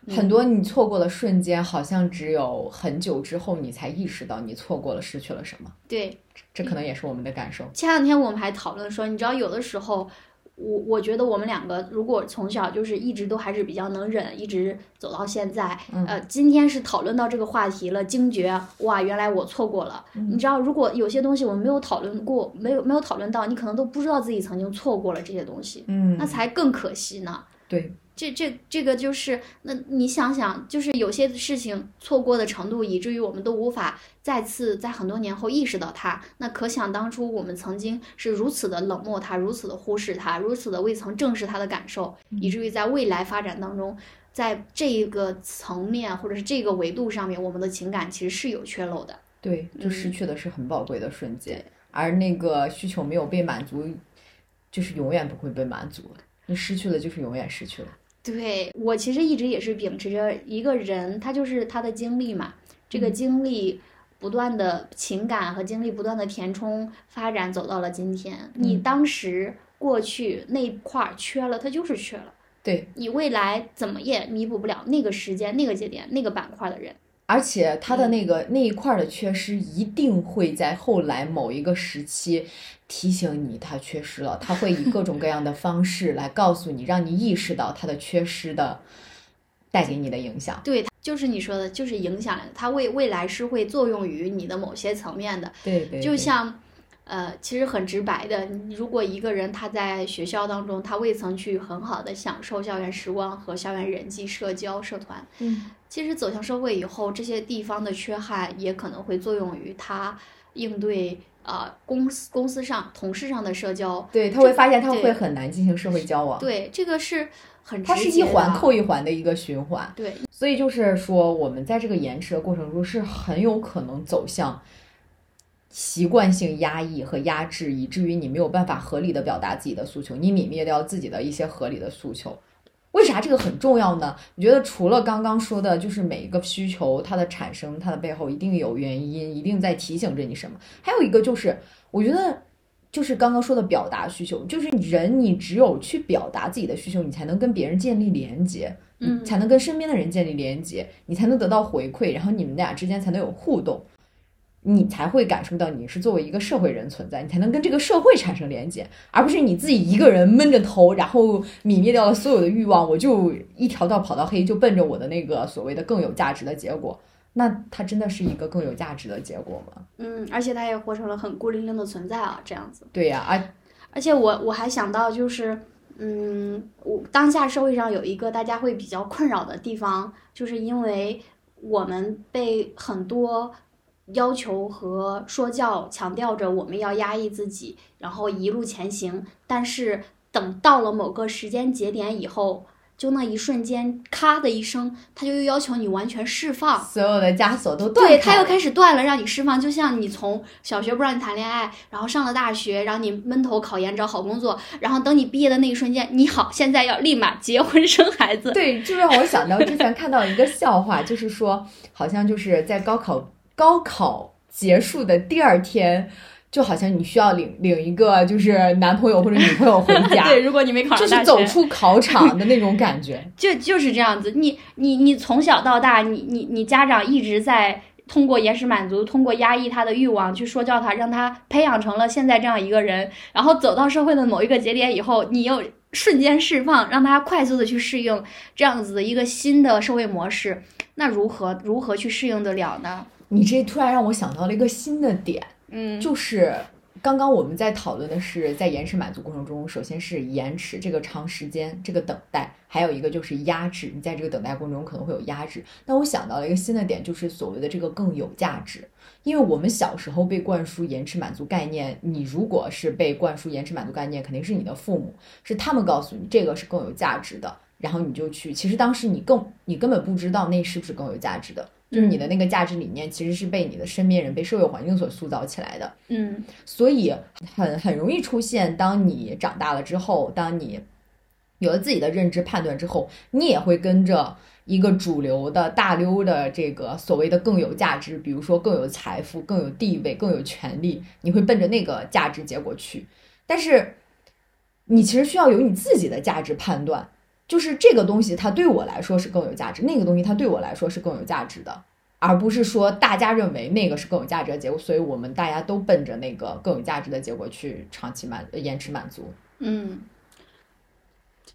A: 很多你错过的瞬间，好像只有很久之后你才意识到你错过了，失去了什么。
B: 对，
A: 这可能也是我们的感受。
B: 前两天我们还讨论说，你知道，有的时候，我我觉得我们两个如果从小就是一直都还是比较能忍，一直走到现在，呃，今天是讨论到这个话题了，惊觉哇，原来我错过了。你知道，如果有些东西我们没有讨论过，没有没有讨论到，你可能都不知道自己曾经错过了这些东西，
A: 嗯，
B: 那才更可惜呢。
A: 对。
B: 这这这个就是，那你想想，就是有些事情错过的程度，以至于我们都无法再次在很多年后意识到它。那可想当初，我们曾经是如此的冷漠它，如此的忽视它，如此的未曾正视它的感受，以至于在未来发展当中，在这一个层面或者是这个维度上面，我们的情感其实是有缺漏的。
A: 对，就失去的是很宝贵的瞬间，而那个需求没有被满足，就是永远不会被满足。你失去了，就是永远失去了。
B: 对我其实一直也是秉持着一个人，他就是他的经历嘛，这个经历不断的情感和经历不断的填充发展，走到了今天。你当时过去那块儿缺了，它就是缺了。
A: 对
B: 你未来怎么也弥补不了那个时间、那个节点、那个板块的人。
A: 而且他的那个那一块的缺失，一定会在后来某一个时期提醒你他缺失了。他会以各种各样的方式来告诉你，让你意识到他的缺失的带给你的影响。
B: 对，就是你说的，就是影响。它未未来是会作用于你的某些层面的。
A: 对对。
B: 就像，呃，其实很直白的，如果一个人他在学校当中，他未曾去很好的享受校园时光和校园人际、社交、社团，
A: 嗯。
B: 其实走向社会以后，这些地方的缺憾也可能会作用于他应对呃公司公司上同事上的社交。
A: 对他会发现他会很难进行社会交往。
B: 对，这个是很
A: 它是一环扣一环的一个循环。
B: 对，
A: 所以就是说，我们在这个延迟的过程中是很有可能走向习惯性压抑和压制，以至于你没有办法合理的表达自己的诉求，你泯灭掉自己的一些合理的诉求。为啥这个很重要呢？我觉得除了刚刚说的，就是每一个需求它的产生，它的背后一定有原因，一定在提醒着你什么。还有一个就是，我觉得就是刚刚说的表达需求，就是人你只有去表达自己的需求，你才能跟别人建立连接，
B: 嗯，
A: 才能跟身边的人建立连接，你才能得到回馈，然后你们俩之间才能有互动。你才会感受到你是作为一个社会人存在，你才能跟这个社会产生连接，而不是你自己一个人闷着头，然后泯灭掉了所有的欲望，我就一条道跑到黑，就奔着我的那个所谓的更有价值的结果。那它真的是一个更有价值的结果吗？
B: 嗯，而且它也活成了很孤零零的存在啊，这样子。
A: 对呀、啊，
B: 而且我我还想到就是，嗯，我当下社会上有一个大家会比较困扰的地方，就是因为我们被很多要求和说教强调着我们要压抑自己，然后一路前行，但是等到了某个时间节点以后。就那一瞬间，咔的一声，他就又要求你完全释放，
A: 所有的枷锁都断
B: 对他又开始断了，让你释放。就像你从小学不让你谈恋爱，然后上了大学，然后你闷头考研找好工作，然后等你毕业的那一瞬间，你好，现在要立马结婚生孩子。
A: 对，就让我想到之前看到一个笑话，就是说，好像就是在高考高考结束的第二天，就好像你需要领领一个就是男朋友或者女朋友回家，
B: 对，如果你没考
A: 就是
B: 上大学，
A: 走出考场的那种感觉。
B: 就就是这样子。你你你从小到大，你你你家长一直在。通过延时满足，通过压抑他的欲望去说教他，让他培养成了现在这样一个人。然后走到社会的某一个节点以后，你又瞬间释放，让他快速的去适应这样子的一个新的社会模式。那如何如何去适应得了呢？
A: 你这突然让我想到了一个新的点，
B: 嗯，
A: 就是刚刚我们在讨论的是在延迟满足过程中，首先是延迟这个长时间这个等待，还有一个就是压制，你在这个等待过程中可能会有压制。但我想到了一个新的点，就是所谓的这个更有价值。因为我们小时候被灌输延迟满足概念，你如果是被灌输延迟满足概念，肯定是你的父母，是他们告诉你这个是更有价值的，然后你就去。其实当时你更你根本不知道那是不是更有价值的，就是你的那个价值理念其实是被你的身边人、被社会环境所塑造起来的。
B: 嗯
A: 所以很很容易出现，当你长大了之后，当你有了自己的认知判断之后，你也会跟着一个主流的大溜的这个所谓的更有价值，比如说更有财富、更有地位、更有权利，你会奔着那个价值结果去。但是你其实需要有你自己的价值判断，就是这个东西它对我来说是更有价值，那个东西它对我来说是更有价值的。而不是说大家认为那个是更有价值的结果，所以我们大家都奔着那个更有价值的结果去长期满呃延迟满足。
B: 嗯，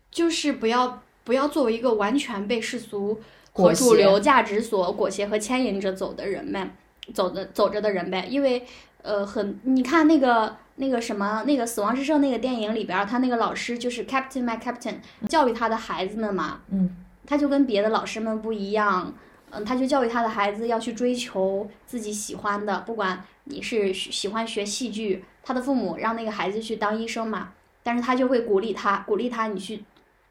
B: 就是不要不要作为一个完全被世俗和主流价值所裹挟和牵引着走的人们，走的走着的人呗。因为呃，很你看那个那个什么那个死亡之社那个电影里边，他那个老师就是 Captain My Captain，教育他的孩子们嘛，
A: 嗯，
B: 他就跟别的老师们不一样。嗯，他就教育他的孩子要去追求自己喜欢的，不管你是喜喜欢学戏剧，他的父母让那个孩子去当医生嘛，但是他就会鼓励他，鼓励他你去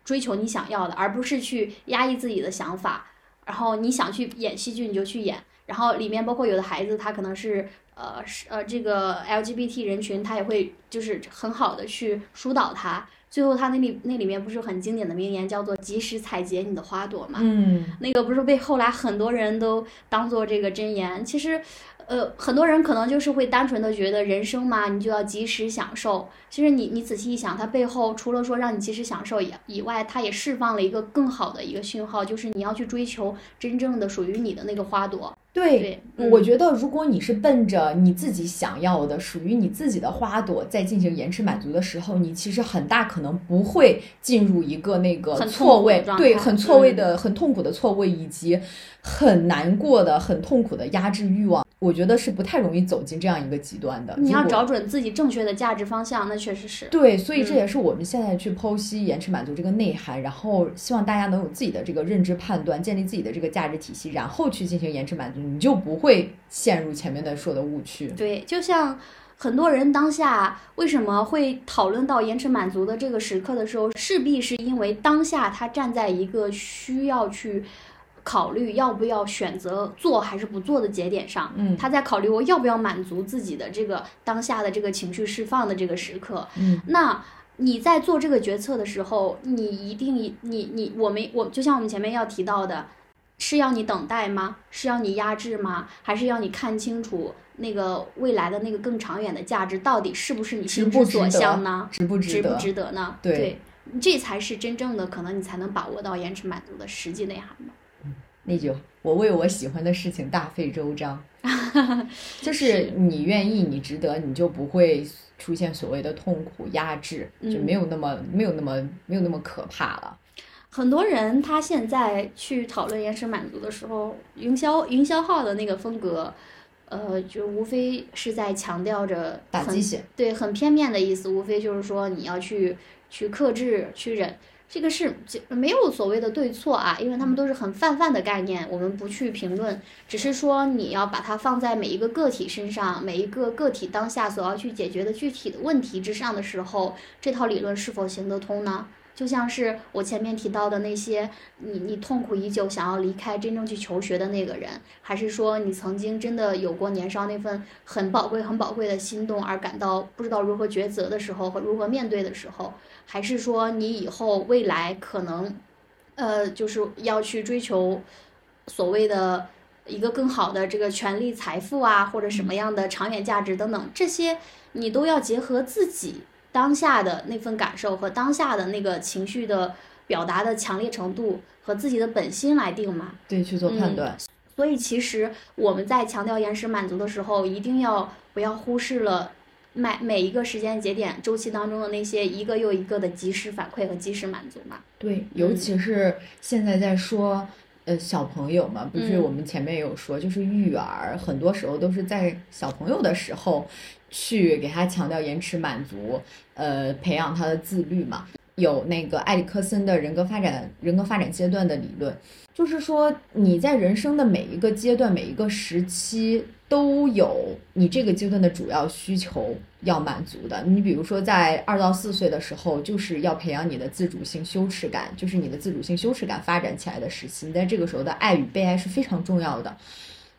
B: 追求你想要的，而不是去压抑自己的想法。然后你想去演戏剧你就去演，然后里面包括有的孩子他可能是呃是呃这个 LGBT 人群，他也会就是很好的去疏导他。最后他那里那里面不是很经典的名言叫做“及时采撷你的花朵”嘛？
A: 嗯，
B: 那个不是被后来很多人都当做这个箴言。其实，呃，很多人可能就是会单纯的觉得人生嘛，你就要及时享受。其实你你仔细一想，它背后除了说让你及时享受以以外，它也释放了一个更好的一个讯号，就是你要去追求真正的属于你的那个花朵。
A: 对，我觉得如果你是奔着你自己想要的、属于你自己的花朵在进行延迟满足的时候，你其实很大可能不会进入一个那个
B: 很
A: 错位，对，很错位
B: 嗯
A: 的、很痛苦的错位，以及很难过的、很痛苦的压制欲望。我觉得是不太容易走进这样一个极端的。
B: 你要找准自己正确的价值方向，那确实是。
A: 对，所以这
B: 嗯
A: 也是我们现在去剖析延迟满足这个内涵，然后希望大家能有自己的这个认知判断，建立自己的这个价值体系，然后去进行延迟满足，你就不会陷入前面的说的误区。
B: 对，就像很多人当下为什么会讨论到延迟满足的这个时刻的时候，势必是因为当下他站在一个需要去考虑要不要选择做还是不做的节点上。
A: 嗯
B: 他在考虑我要不要满足自己的这个当下的这个情绪释放的这个时刻。
A: 嗯
B: 那你在做这个决策的时候，你一定你你我们我就像我们前面要提到的，是要你等待吗？是要你压制吗？还是要你看清楚那个未来的那个更长远的价值到底是不是你心之所向呢？
A: 值不值得？
B: 值不值得呢？
A: 对
B: 这才是真正的可能，你才能把握到延迟满足的实际内涵嘛。
A: 那句“我为我喜欢的事情大费周章 ”，就是你愿意，你值得，你就不会出现所谓的痛苦压制，就没有那么没有那么没有那么可怕了。
B: 很多人他现在去讨论延迟满足的时候，营销营销号的那个风格，呃，就无非是在强调着
A: 打鸡血，
B: 对，很片面的意思，无非就是说你要去去克制、去忍。这个是没有所谓的对错啊，因为他们都是很泛泛的概念，我们不去评论，只是说你要把它放在每一个个体身上，每一个个体当下所要去解决的具体的问题之上的时候，这套理论是否行得通呢？就像是我前面提到的那些，你你痛苦已久想要离开真正去求学的那个人，还是说你曾经真的有过年少那份很宝贵很宝贵的心动而感到不知道如何抉择的时候和如何面对的时候，还是说你以后未来可能，呃，就是要去追求所谓的一个更好的这个权利财富啊，或者什么样的长远价值等等，这些你都要结合自己。当下的那份感受和当下的那个情绪的表达的强烈程度和自己的本心来定嘛？
A: 对，去做判断。
B: 所以其实我们在强调延时满足的时候，一定要不要忽视了每每一个时间节点周期当中的那些一个又一个的及时反馈和及时满足嘛？
A: 对，尤其是现在在说呃小朋友嘛，不是我们前面有说，就是育儿，很多时候都是在小朋友的时候。去给他强调延迟满足，呃，培养他的自律嘛。有那个埃里克森的人格发展人格发展阶段的理论，就是说你在人生的每一个阶段、每一个时期都有你这个阶段的主要需求要满足的。你比如说在二到四岁的时候，就是要培养你的自主性羞耻感，就是你的自主性羞耻感发展起来的时期。你在这个时候的爱与被爱是非常重要的。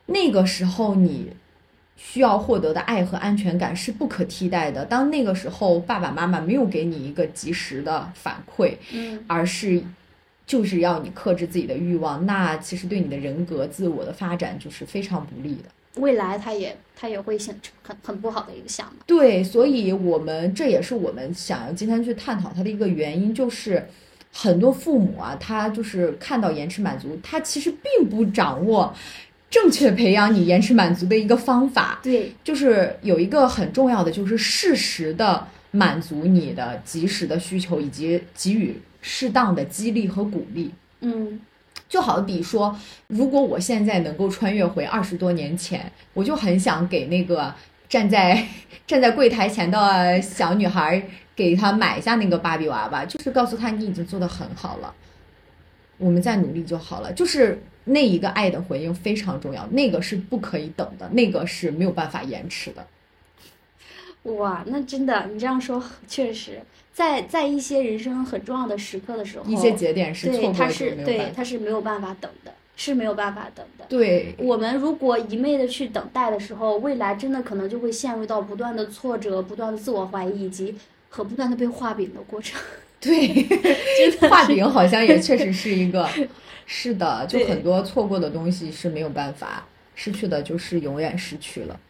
A: 那个时候你。需要获得的爱和安全感是不可替代的。当那个时候，爸爸妈妈没有给你一个及时的反馈，
B: 嗯，
A: 而是就是要你克制自己的欲望，那其实对你的人格自我的发展就是非常不利的。
B: 未来他也他也会形成很很不好的影响。
A: 对，所以我们这也是我们想要今天去探讨它的一个原因，就是很多父母啊，他就是看到延迟满足，他其实并不掌握。正确培养你延迟满足的一个方法，
B: 对，
A: 就是有一个很重要的，就是适时的满足你的及时的需求，以及给予适当的激励和鼓励。
B: 嗯，
A: 就好比说，如果我现在能够穿越回二十多年前，我就很想给那个站在 站在柜台前的小女孩，给她买一下那个芭比娃娃，就是告诉她你已经做得很好了，我们再努力就好了，就是。那一个爱的回应非常重要，那个是不可以等的，那个是没有办法延迟的。
B: 哇，那真的，你这样说确实，在在一些人生很重要的时刻的时候，
A: 一些节点是错过
B: 它是对，它是没有办法等的，是没有办法等的。
A: 对，
B: 我们如果一昧的去等待的时候，未来真的可能就会陷入到不断的挫折、不断的自我怀疑以及和不断的被画饼的过程。
A: 对，画饼好像也确实是一个。是的，就很多错过的东西是没有办法失去的，就是永远失去了。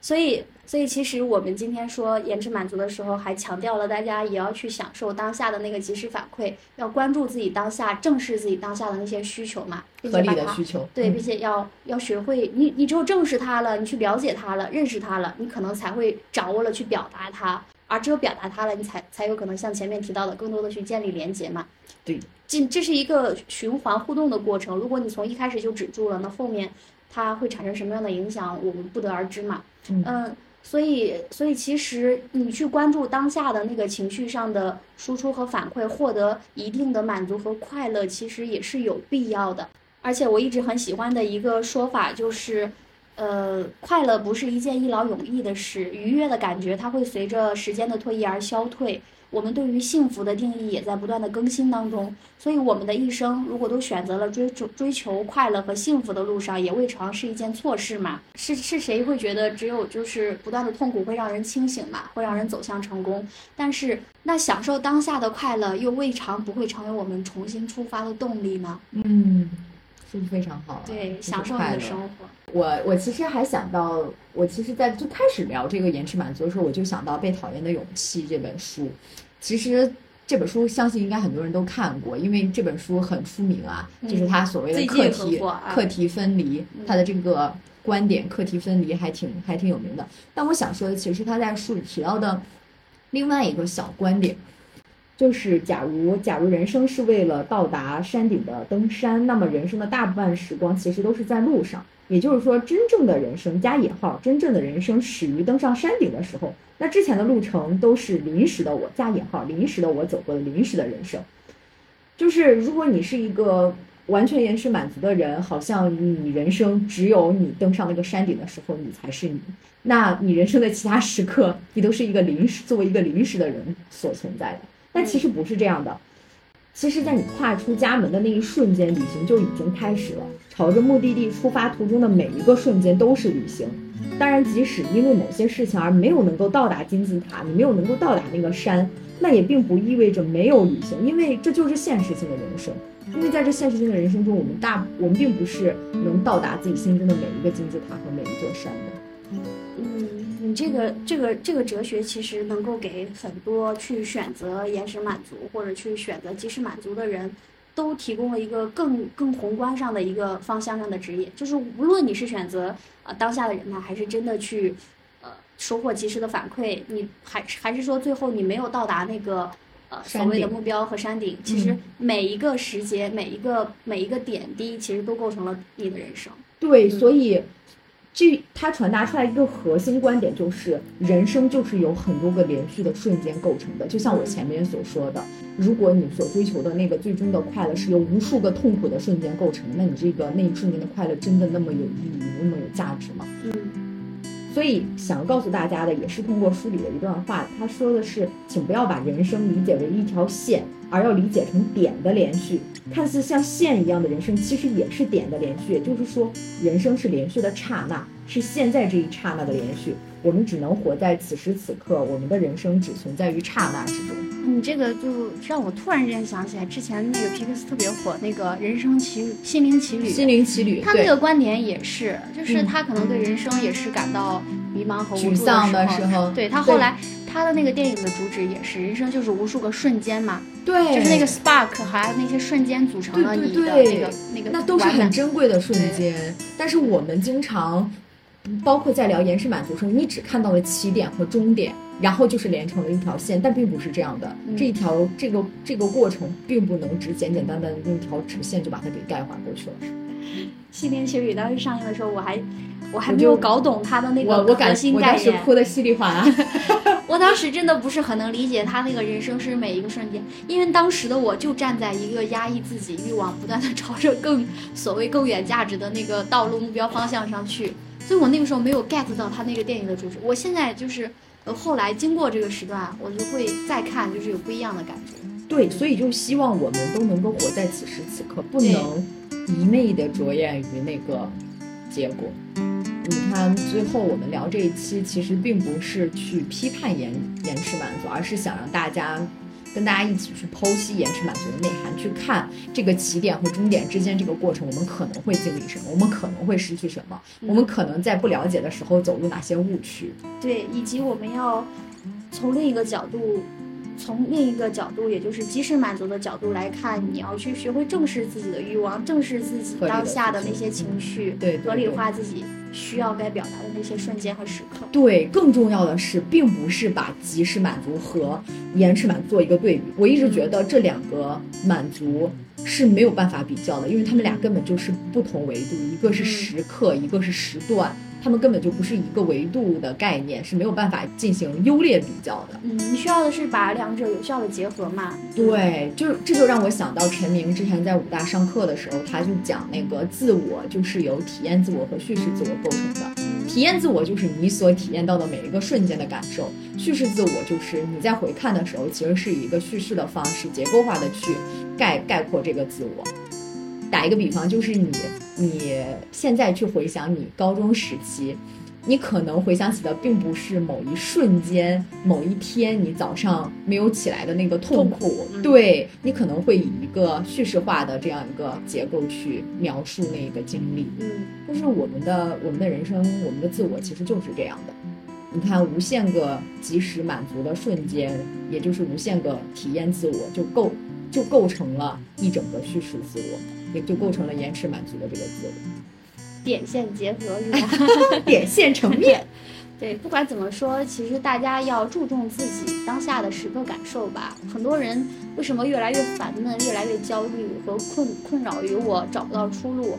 B: 所以，所以其实我们今天说延迟满足的时候，还强调了大家也要去享受当下的那个及时反馈，要关注自己当下，正视自己当下的那些需求嘛，
A: 合理的需求。
B: 对，并且要要学会，你你只有正视它了，你去了解它了，认识它了，你可能才会掌握了去表达它。而只有表达它了，你才才有可能像前面提到的，更多的去建立连接嘛。
A: 对，
B: 这这是一个循环互动的过程。如果你从一开始就止住了，那后面它会产生什么样的影响，我们不得而知嘛。嗯，所以所以其实你去关注当下的那个情绪上的输出和反馈，获得一定的满足和快乐，其实也是有必要的。而且我一直很喜欢的一个说法就是。呃，快乐不是一件一劳永逸的事，愉悦的感觉它会随着时间的推移而消退。我们对于幸福的定义也在不断的更新当中，所以我们的一生如果都选择了追逐追求快乐和幸福的路上，也未尝是一件错事嘛。是是谁会觉得只有就是不断的痛苦会让人清醒嘛，会让人走向成功？但是那享受当下的快乐又未尝不会成为我们重新出发的动力呢？
A: 嗯。是非常好，
B: 对，享受你的生活。
A: 我我其实还想到，我其实，在最开始聊这个延迟满足的时候，我就想到《被讨厌的勇气》这本书。其实这本书相信应该很多人都看过，因为这本书很出名啊，就是他所谓的课题课题分离，他的这个观点课题分离还挺还挺有名的。但我想说的，其实他在书里提到的另外一个小观点。就是假如假如人生是为了到达山顶的登山，那么人生的大部分时光其实都是在路上。也就是说，真正的人生加引号，真正的人生始于登上山顶的时候，那之前的路程都是临时的我加引号临时的我走过的临时的人生。就是如果你是一个完全延迟满足的人，好像你人生只有你登上那个山顶的时候你才是你，那你人生的其他时刻你都是一个临时作为一个临时的人所存在的。但其实不是这样的，其实，在你跨出家门的那一瞬间，旅行就已经开始了。朝着目的地出发途中的每一个瞬间都是旅行。当然，即使因为某些事情而没有能够到达金字塔，你没有能够到达那个山，那也并不意味着没有旅行，因为这就是现实性的人生。因为在这现实性的人生中，我们大我们并不是能到达自己心中的每一个金字塔和每一座山的。
B: 你这个这个这个哲学其实能够给很多去选择延时满足或者去选择及时满足的人，都提供了一个更更宏观上的一个方向上的指引。就是无论你是选择呃当下的人呢，还是真的去呃收获及时的反馈，你还还是说最后你没有到达那个呃所谓的目标和山顶，其实每一个时节每一个每一个点滴，其实都构成了你的人生。
A: 对，所以。这它传达出来一个核心观点，就是人生就是由很多个连续的瞬间构成的。就像我前面所说的，如果你所追求的那个最终的快乐是由无数个痛苦的瞬间构成，那你这个那一瞬间的快乐真的那么有意义，那么有价值吗？
B: 嗯。
A: 所以想要告诉大家的，也是通过书里的一段话，他说的是，请不要把人生理解为一条线，而要理解成点的连续。看似像线一样的人生，其实也是点的连续。也就是说，人生是连续的刹那，是现在这一刹那的连续。我们只能活在此时此刻，我们的人生只存在于刹那之中。
B: 你这个就让我突然之间想起来，之前那个皮克斯特别火那个人生奇、心灵奇旅。
A: 心灵奇旅，
B: 他那个观点也是，就是他可能对人生也是感到迷茫和
A: 沮丧
B: 的
A: 时候。
B: 对他后来他的那个电影的主旨也是，人生就是无数个瞬间嘛。
A: 对，
B: 就是那个 spark 还那些瞬间组成了你的
A: 那
B: 个那个。
A: 那都是很珍贵的瞬间，但是我们经常。包括在聊延时满足时候，你只看到了起点和终点，然后就是连成了一条线，但并不是这样的。这一条这个这个过程并不能只简简单单的用一条直线就把它给概括过去了。
B: 《西天奇旅》当时上映的时候，我还我还没有搞懂他的那个
A: 核
B: 心概
A: 念，我当时哭的稀里哗啦。
B: 我当时真的不是很能理解他那个人生是每一个瞬间，因为当时的我就站在一个压抑自己欲望，不断的 朝着更所谓更远价值的那个道路目标方向上去。所以我那个时候没有 get 到他那个电影的主旨，我现在就是，呃，后来经过这个时段，我就会再看，就是有不一样的感觉。
A: 对，所以就希望我们都能够活在此时此刻，不能一昧的着眼于那个结果。你看，最后我们聊这一期，其实并不是去批判延延迟满足，而是想让大家。跟大家一起去剖析延迟满足的内涵，去看这个起点和终点之间这个过程，我们可能会经历什么，我们可能会失去什么，我们可能在不了解的时候走入哪些误区，
B: 对，以及我们要从另一个角度。从另一个角度，也就是及时满足的角度来看，你要去学会正视自己的欲望，正视自己当下的那些情绪，
A: 对，
B: 合理化自己需要该表达的那些瞬间和时刻。
A: 对，更重要的是，并不是把及时满足和延迟满足做一个对比。我一直觉得这两个满足是没有办法比较的，因为他们俩根本就是不同维度，一个是时刻，一个是时段。他们根本就不是一个维度的概念，是没有办法进行优劣比较的。
B: 嗯，你需要的是把两者有效的结合嘛？
A: 对，就这就让我想到陈明之前在武大上课的时候，他就讲那个自我就是由体验自我和叙事自我构成的。体验自我就是你所体验到的每一个瞬间的感受，叙事自我就是你在回看的时候，其实是以一个叙事的方式，结构化的去概概括这个自我。打一个比方，就是你，你现在去回想你高中时期，你可能回想起的并不是某一瞬间、某一天你早上没有起来的那个痛苦，对你可能会以一个叙事化的这样一个结构去描述那个经历。
B: 嗯，
A: 就是我们的我们的人生，我们的自我其实就是这样的。你看无限个及时满足的瞬间，也就是无限个体验自我，就构就构成了一整个叙事自我，也就构成了延迟满足的这个自我。
B: 点线结合是吧？
A: 点线成面。
B: 对，不管怎么说，其实大家要注重自己当下的时刻感受吧。很多人为什么越来越烦闷、越来越焦虑和困困扰于我找不到出路？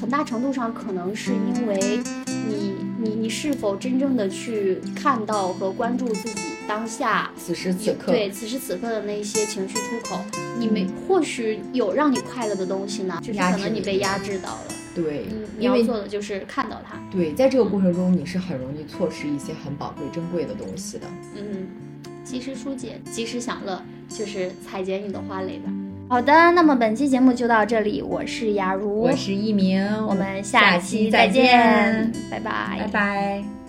B: 很大程度上可能是因为你你你是否真正的去看到和关注自己当下
A: 此时此刻
B: 对此时此刻的那些情绪出口，你没或许有让你快乐的东西呢，就是可能你被压制到了。
A: 对，
B: 嗯，你要做的就是看到它。
A: 对，在这个过程中，你是很容易错失一些很宝贵、珍贵的东西的。
B: 嗯，及时疏解，及时享乐，就是裁剪你的花蕾吧。
C: 好的，那么本期节目就到这里，我是雅茹，
A: 我是一鸣，
C: 我们
A: 下
C: 期
A: 再
C: 见，拜拜
A: 拜拜。